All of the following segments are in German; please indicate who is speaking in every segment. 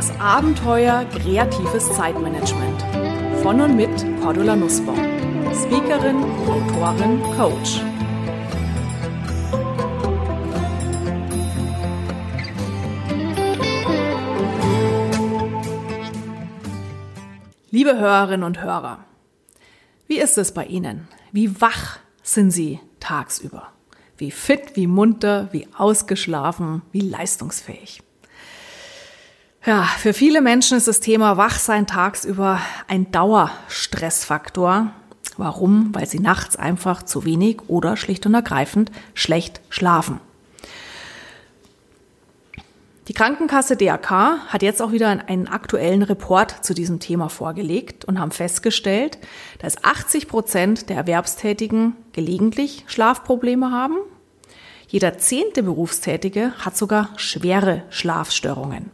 Speaker 1: Das Abenteuer kreatives Zeitmanagement. Von und mit Cordula Nussbaum. Speakerin, Autorin, Coach. Liebe Hörerinnen und Hörer, wie ist es bei Ihnen? Wie wach sind Sie tagsüber? Wie fit, wie munter, wie ausgeschlafen, wie leistungsfähig? Ja, für viele Menschen ist das Thema Wachsein tagsüber ein Dauerstressfaktor. Warum? Weil sie nachts einfach zu wenig oder schlicht und ergreifend schlecht schlafen. Die Krankenkasse DAK hat jetzt auch wieder einen aktuellen Report zu diesem Thema vorgelegt und haben festgestellt, dass 80 Prozent der Erwerbstätigen gelegentlich Schlafprobleme haben. Jeder zehnte Berufstätige hat sogar schwere Schlafstörungen.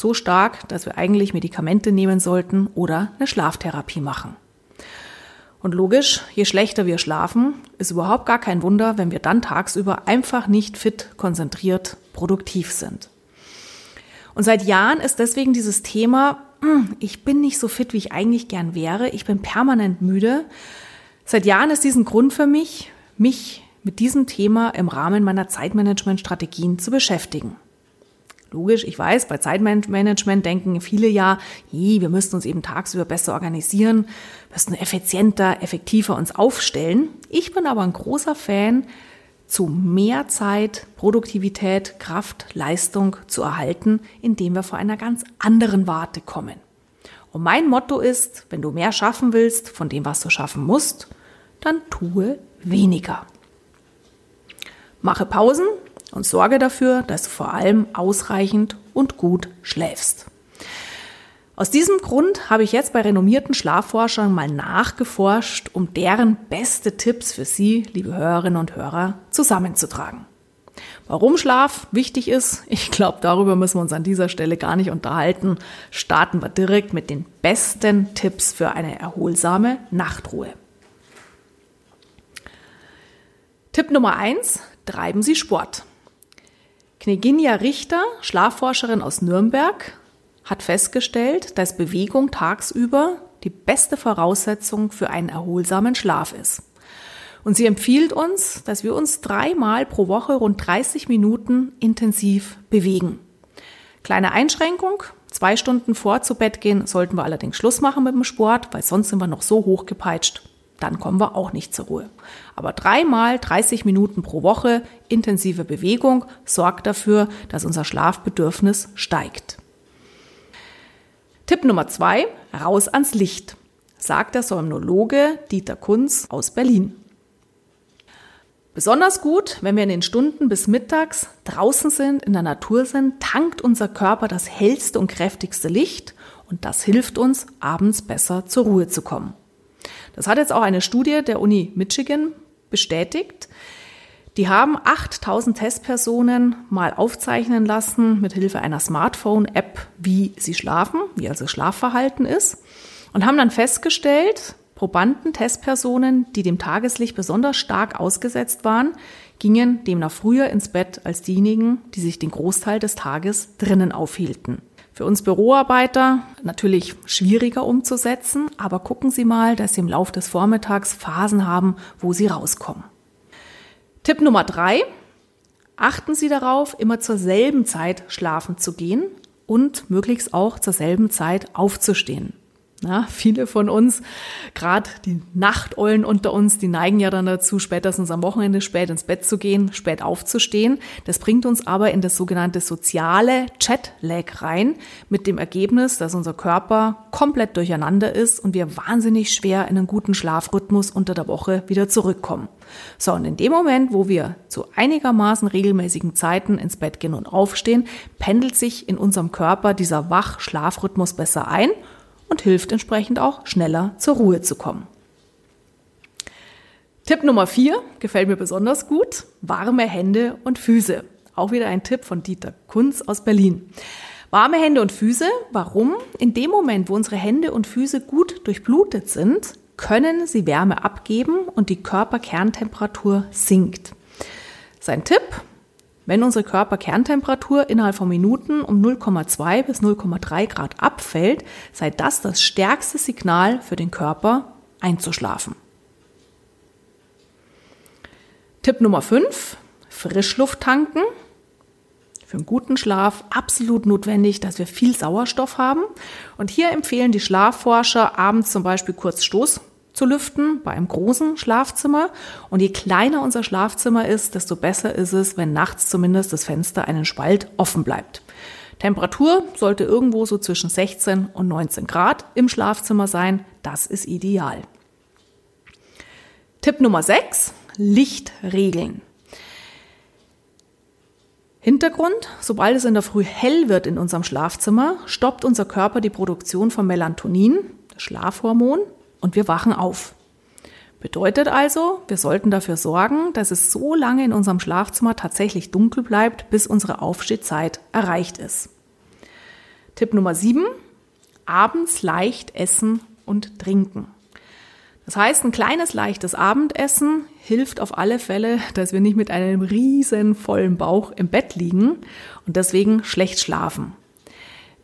Speaker 1: So stark, dass wir eigentlich Medikamente nehmen sollten oder eine Schlaftherapie machen. Und logisch, je schlechter wir schlafen, ist überhaupt gar kein Wunder, wenn wir dann tagsüber einfach nicht fit, konzentriert, produktiv sind. Und seit Jahren ist deswegen dieses Thema, hm, ich bin nicht so fit, wie ich eigentlich gern wäre, ich bin permanent müde. Seit Jahren ist diesen Grund für mich, mich mit diesem Thema im Rahmen meiner Zeitmanagement-Strategien zu beschäftigen. Logisch, ich weiß, bei Zeitmanagement denken viele ja, je, wir müssten uns eben tagsüber besser organisieren, müssten effizienter, effektiver uns aufstellen. Ich bin aber ein großer Fan, zu mehr Zeit, Produktivität, Kraft, Leistung zu erhalten, indem wir vor einer ganz anderen Warte kommen. Und mein Motto ist, wenn du mehr schaffen willst von dem, was du schaffen musst, dann tue weniger. Mache Pausen, und sorge dafür, dass du vor allem ausreichend und gut schläfst. Aus diesem Grund habe ich jetzt bei renommierten Schlafforschern mal nachgeforscht, um deren beste Tipps für Sie, liebe Hörerinnen und Hörer, zusammenzutragen. Warum Schlaf wichtig ist, ich glaube, darüber müssen wir uns an dieser Stelle gar nicht unterhalten. Starten wir direkt mit den besten Tipps für eine erholsame Nachtruhe. Tipp Nummer eins: Treiben Sie Sport. Kneginja Richter, Schlafforscherin aus Nürnberg, hat festgestellt, dass Bewegung tagsüber die beste Voraussetzung für einen erholsamen Schlaf ist. Und sie empfiehlt uns, dass wir uns dreimal pro Woche rund 30 Minuten intensiv bewegen. Kleine Einschränkung. Zwei Stunden vor zu Bett gehen sollten wir allerdings Schluss machen mit dem Sport, weil sonst sind wir noch so hochgepeitscht, dann kommen wir auch nicht zur Ruhe. Aber dreimal 30 Minuten pro Woche intensive Bewegung sorgt dafür, dass unser Schlafbedürfnis steigt. Tipp Nummer zwei, raus ans Licht, sagt der Somnologe Dieter Kunz aus Berlin. Besonders gut, wenn wir in den Stunden bis mittags draußen sind, in der Natur sind, tankt unser Körper das hellste und kräftigste Licht und das hilft uns, abends besser zur Ruhe zu kommen. Das hat jetzt auch eine Studie der Uni Michigan bestätigt. Die haben 8000 Testpersonen mal aufzeichnen lassen mit Hilfe einer Smartphone-App, wie sie schlafen, wie also Schlafverhalten ist und haben dann festgestellt, Probanden, Testpersonen, die dem Tageslicht besonders stark ausgesetzt waren, gingen demnach früher ins Bett als diejenigen, die sich den Großteil des Tages drinnen aufhielten. Für uns Büroarbeiter natürlich schwieriger umzusetzen, aber gucken Sie mal, dass Sie im Laufe des Vormittags Phasen haben, wo Sie rauskommen. Tipp Nummer drei. Achten Sie darauf, immer zur selben Zeit schlafen zu gehen und möglichst auch zur selben Zeit aufzustehen. Na, viele von uns, gerade die Nachteulen unter uns, die neigen ja dann dazu, spätestens am Wochenende spät ins Bett zu gehen, spät aufzustehen. Das bringt uns aber in das sogenannte soziale Chat-Lag rein, mit dem Ergebnis, dass unser Körper komplett durcheinander ist und wir wahnsinnig schwer in einen guten Schlafrhythmus unter der Woche wieder zurückkommen. So, und in dem Moment, wo wir zu einigermaßen regelmäßigen Zeiten ins Bett gehen und aufstehen, pendelt sich in unserem Körper dieser Wach-Schlafrhythmus besser ein und hilft entsprechend auch schneller zur Ruhe zu kommen. Tipp Nummer vier gefällt mir besonders gut. Warme Hände und Füße. Auch wieder ein Tipp von Dieter Kunz aus Berlin. Warme Hände und Füße. Warum? In dem Moment, wo unsere Hände und Füße gut durchblutet sind, können sie Wärme abgeben und die Körperkerntemperatur sinkt. Sein Tipp? Wenn unsere Körperkerntemperatur innerhalb von Minuten um 0,2 bis 0,3 Grad abfällt, sei das das stärkste Signal für den Körper einzuschlafen. Tipp Nummer 5, Frischluft tanken. Für einen guten Schlaf absolut notwendig, dass wir viel Sauerstoff haben. Und hier empfehlen die Schlafforscher abends zum Beispiel kurz Stoß zu lüften bei einem großen Schlafzimmer. Und je kleiner unser Schlafzimmer ist, desto besser ist es, wenn nachts zumindest das Fenster einen Spalt offen bleibt. Temperatur sollte irgendwo so zwischen 16 und 19 Grad im Schlafzimmer sein. Das ist ideal. Tipp Nummer 6. Licht regeln. Hintergrund, sobald es in der Früh hell wird in unserem Schlafzimmer, stoppt unser Körper die Produktion von Melatonin, Schlafhormon, und wir wachen auf. Bedeutet also, wir sollten dafür sorgen, dass es so lange in unserem Schlafzimmer tatsächlich dunkel bleibt, bis unsere Aufstehzeit erreicht ist. Tipp Nummer 7. Abends leicht essen und trinken. Das heißt, ein kleines leichtes Abendessen hilft auf alle Fälle, dass wir nicht mit einem riesen vollen Bauch im Bett liegen und deswegen schlecht schlafen.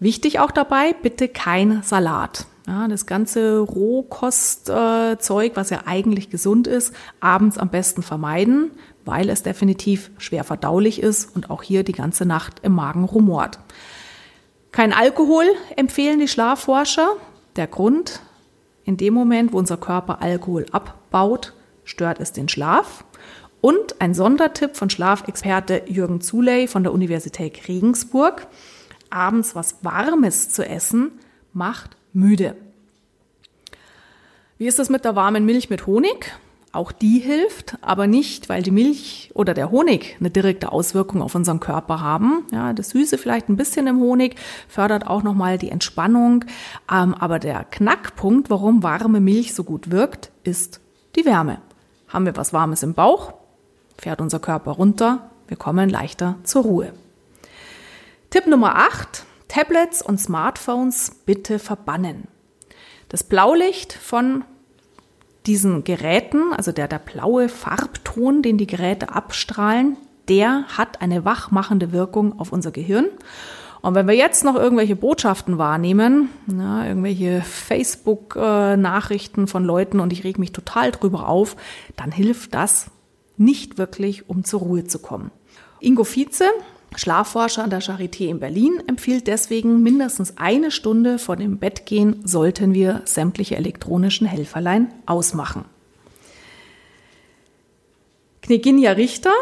Speaker 1: Wichtig auch dabei, bitte kein Salat. Ja, das ganze Rohkostzeug, was ja eigentlich gesund ist, abends am besten vermeiden, weil es definitiv schwer verdaulich ist und auch hier die ganze Nacht im Magen rumort. Kein Alkohol empfehlen die Schlafforscher. Der Grund, in dem Moment, wo unser Körper Alkohol abbaut, stört es den Schlaf. Und ein Sondertipp von Schlafexperte Jürgen Zuley von der Universität Regensburg. Abends was Warmes zu essen macht müde. Wie ist das mit der warmen Milch mit Honig? Auch die hilft, aber nicht, weil die Milch oder der Honig eine direkte Auswirkung auf unseren Körper haben. Ja, das Süße vielleicht ein bisschen im Honig fördert auch nochmal die Entspannung. Ähm, aber der Knackpunkt, warum warme Milch so gut wirkt, ist die Wärme. Haben wir was Warmes im Bauch, fährt unser Körper runter, wir kommen leichter zur Ruhe. Tipp Nummer 8. Tablets und Smartphones bitte verbannen. Das Blaulicht von diesen Geräten, also der, der blaue Farbton, den die Geräte abstrahlen, der hat eine wachmachende Wirkung auf unser Gehirn. Und wenn wir jetzt noch irgendwelche Botschaften wahrnehmen, na, irgendwelche Facebook-Nachrichten von Leuten und ich reg mich total drüber auf, dann hilft das nicht wirklich, um zur Ruhe zu kommen. Ingo Vize, Schlafforscher an der Charité in Berlin empfiehlt deswegen, mindestens eine Stunde vor dem Bettgehen sollten wir sämtliche elektronischen Helferlein ausmachen. Kneginja Richter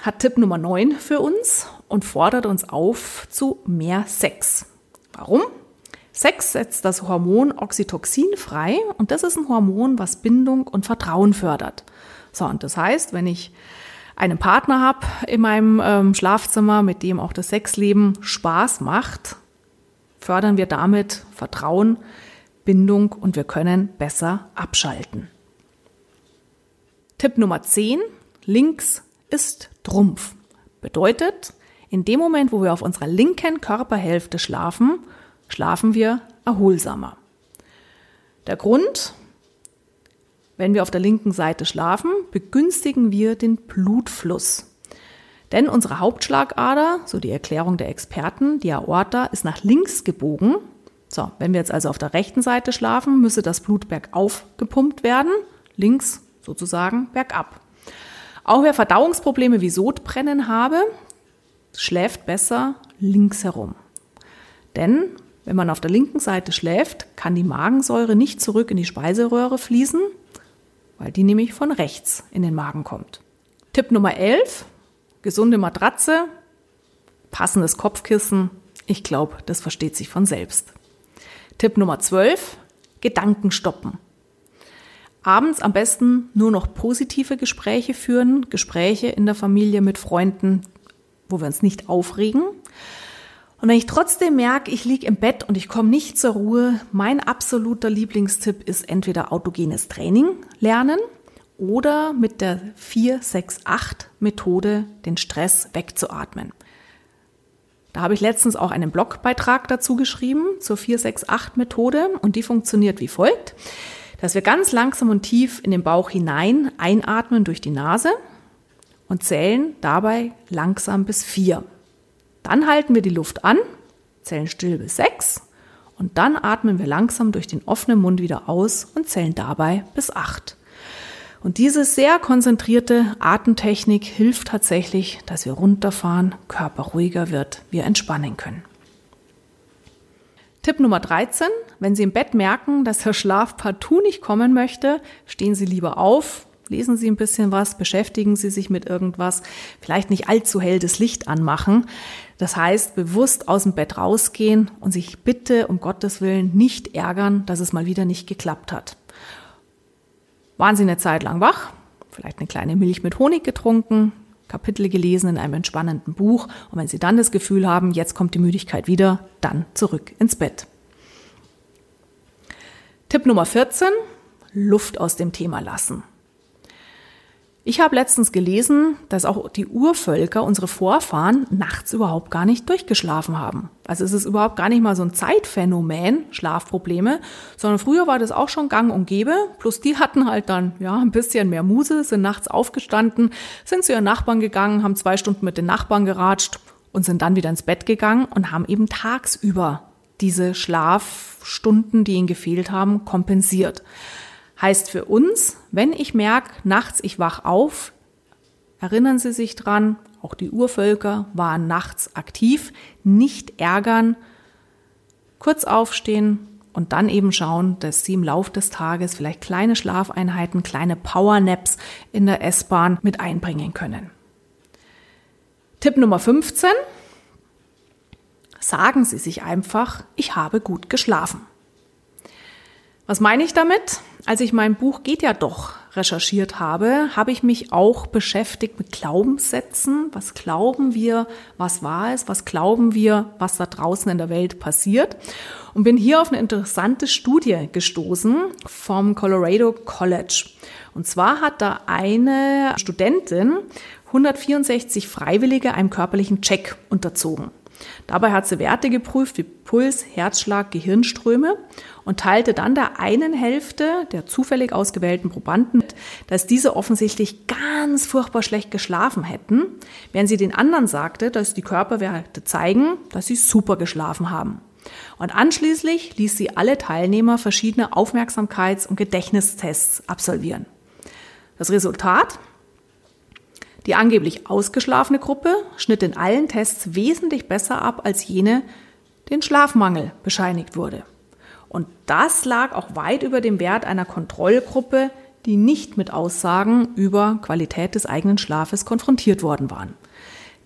Speaker 1: hat Tipp Nummer 9 für uns und fordert uns auf zu mehr Sex. Warum? Sex setzt das Hormon Oxytocin frei und das ist ein Hormon, was Bindung und Vertrauen fördert. So, und das heißt, wenn ich einen Partner habe in meinem ähm, Schlafzimmer, mit dem auch das Sexleben Spaß macht, fördern wir damit Vertrauen, Bindung und wir können besser abschalten. Tipp Nummer 10. Links ist Trumpf. Bedeutet, in dem Moment, wo wir auf unserer linken Körperhälfte schlafen, schlafen wir erholsamer. Der Grund, wenn wir auf der linken Seite schlafen, begünstigen wir den Blutfluss. Denn unsere Hauptschlagader, so die Erklärung der Experten, die Aorta, ist nach links gebogen. So, wenn wir jetzt also auf der rechten Seite schlafen, müsse das Blut bergauf gepumpt werden, links sozusagen bergab. Auch wer Verdauungsprobleme wie Sodbrennen habe, schläft besser links herum. Denn wenn man auf der linken Seite schläft, kann die Magensäure nicht zurück in die Speiseröhre fließen, weil die nämlich von rechts in den Magen kommt. Tipp Nummer 11, gesunde Matratze, passendes Kopfkissen. Ich glaube, das versteht sich von selbst. Tipp Nummer 12, Gedanken stoppen. Abends am besten nur noch positive Gespräche führen, Gespräche in der Familie mit Freunden, wo wir uns nicht aufregen. Und wenn ich trotzdem merke, ich liege im Bett und ich komme nicht zur Ruhe, mein absoluter Lieblingstipp ist entweder autogenes Training lernen oder mit der 468-Methode den Stress wegzuatmen. Da habe ich letztens auch einen Blogbeitrag dazu geschrieben zur 468-Methode und die funktioniert wie folgt, dass wir ganz langsam und tief in den Bauch hinein einatmen durch die Nase und zählen dabei langsam bis vier. Dann halten wir die Luft an, zählen still bis sechs und dann atmen wir langsam durch den offenen Mund wieder aus und zählen dabei bis acht. Und diese sehr konzentrierte Atemtechnik hilft tatsächlich, dass wir runterfahren, Körper ruhiger wird, wir entspannen können. Tipp Nummer 13. Wenn Sie im Bett merken, dass der Schlaf partout nicht kommen möchte, stehen Sie lieber auf, lesen Sie ein bisschen was, beschäftigen Sie sich mit irgendwas, vielleicht nicht allzu hell das Licht anmachen. Das heißt, bewusst aus dem Bett rausgehen und sich bitte um Gottes Willen nicht ärgern, dass es mal wieder nicht geklappt hat. Waren Sie eine Zeit lang wach, vielleicht eine kleine Milch mit Honig getrunken, Kapitel gelesen in einem entspannenden Buch und wenn Sie dann das Gefühl haben, jetzt kommt die Müdigkeit wieder, dann zurück ins Bett. Tipp Nummer 14, Luft aus dem Thema lassen. Ich habe letztens gelesen, dass auch die Urvölker, unsere Vorfahren, nachts überhaupt gar nicht durchgeschlafen haben. Also es ist überhaupt gar nicht mal so ein Zeitphänomen, Schlafprobleme, sondern früher war das auch schon gang und gäbe. Plus die hatten halt dann ja ein bisschen mehr Muse, sind nachts aufgestanden, sind zu ihren Nachbarn gegangen, haben zwei Stunden mit den Nachbarn geratscht und sind dann wieder ins Bett gegangen und haben eben tagsüber diese Schlafstunden, die ihnen gefehlt haben, kompensiert. Heißt für uns, wenn ich merke, nachts ich wach auf, erinnern Sie sich dran, auch die Urvölker waren nachts aktiv, nicht ärgern, kurz aufstehen und dann eben schauen, dass Sie im Laufe des Tages vielleicht kleine Schlafeinheiten, kleine Powernaps in der S-Bahn mit einbringen können. Tipp Nummer 15. Sagen Sie sich einfach, ich habe gut geschlafen. Was meine ich damit? Als ich mein Buch Geht ja doch recherchiert habe, habe ich mich auch beschäftigt mit Glaubenssätzen. Was glauben wir, was wahr ist? Was glauben wir, was da draußen in der Welt passiert? Und bin hier auf eine interessante Studie gestoßen vom Colorado College. Und zwar hat da eine Studentin 164 Freiwillige einem körperlichen Check unterzogen. Dabei hat sie Werte geprüft wie Puls, Herzschlag, Gehirnströme und teilte dann der einen Hälfte der zufällig ausgewählten Probanden mit, dass diese offensichtlich ganz furchtbar schlecht geschlafen hätten, während sie den anderen sagte, dass die Körperwerte zeigen, dass sie super geschlafen haben. Und anschließend ließ sie alle Teilnehmer verschiedene Aufmerksamkeits- und Gedächtnistests absolvieren. Das Resultat? Die angeblich ausgeschlafene Gruppe schnitt in allen Tests wesentlich besser ab als jene, den Schlafmangel bescheinigt wurde. Und das lag auch weit über dem Wert einer Kontrollgruppe, die nicht mit Aussagen über Qualität des eigenen Schlafes konfrontiert worden waren.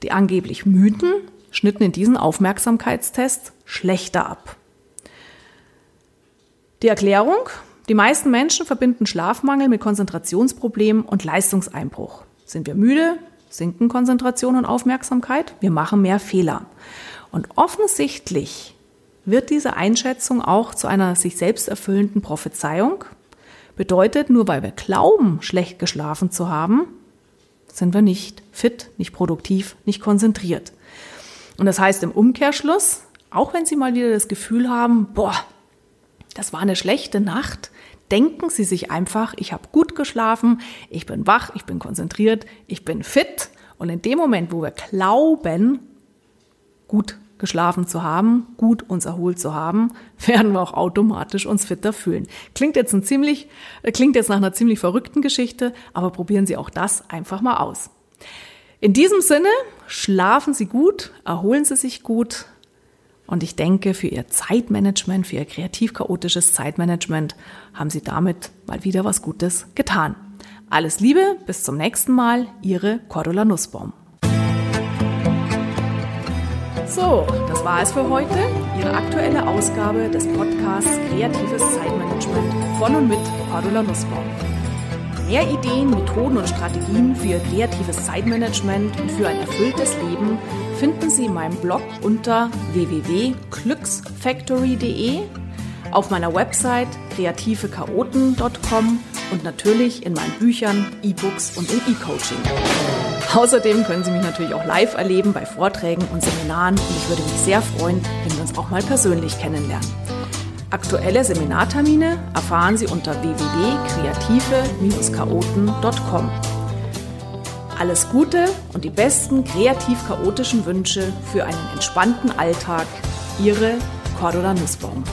Speaker 1: Die angeblich Mythen schnitten in diesen Aufmerksamkeitstest schlechter ab. Die Erklärung? Die meisten Menschen verbinden Schlafmangel mit Konzentrationsproblemen und Leistungseinbruch. Sind wir müde, sinken Konzentration und Aufmerksamkeit, wir machen mehr Fehler. Und offensichtlich wird diese Einschätzung auch zu einer sich selbst erfüllenden Prophezeiung. Bedeutet, nur weil wir glauben, schlecht geschlafen zu haben, sind wir nicht fit, nicht produktiv, nicht konzentriert. Und das heißt im Umkehrschluss, auch wenn Sie mal wieder das Gefühl haben, boah, das war eine schlechte Nacht, denken Sie sich einfach, ich habe gut geschlafen, ich bin wach, ich bin konzentriert, ich bin fit. Und in dem Moment, wo wir glauben, gut geschlafen zu haben, gut uns erholt zu haben, werden wir auch automatisch uns fitter fühlen. Klingt jetzt ein ziemlich, äh, klingt jetzt nach einer ziemlich verrückten Geschichte, aber probieren Sie auch das einfach mal aus. In diesem Sinne, schlafen Sie gut, erholen Sie sich gut und ich denke, für Ihr Zeitmanagement, für Ihr kreativ-chaotisches Zeitmanagement haben Sie damit mal wieder was Gutes getan. Alles Liebe, bis zum nächsten Mal, Ihre Cordula Nussbaum. So, das war es für heute. Ihre aktuelle Ausgabe des Podcasts Kreatives Zeitmanagement von und mit Cordula Nussbaum. Mehr Ideen, Methoden und Strategien für Ihr kreatives Zeitmanagement und für ein erfülltes Leben finden Sie in meinem Blog unter www.glücksfactory.de, auf meiner Website kreativechaoten.com und natürlich in meinen Büchern, E-Books und im E-Coaching. Außerdem können Sie mich natürlich auch live erleben bei Vorträgen und Seminaren und ich würde mich sehr freuen, wenn wir uns auch mal persönlich kennenlernen. Aktuelle Seminartermine erfahren Sie unter www.kreative-chaoten.com. Alles Gute und die besten kreativ-chaotischen Wünsche für einen entspannten Alltag. Ihre Cordula Nussbaum.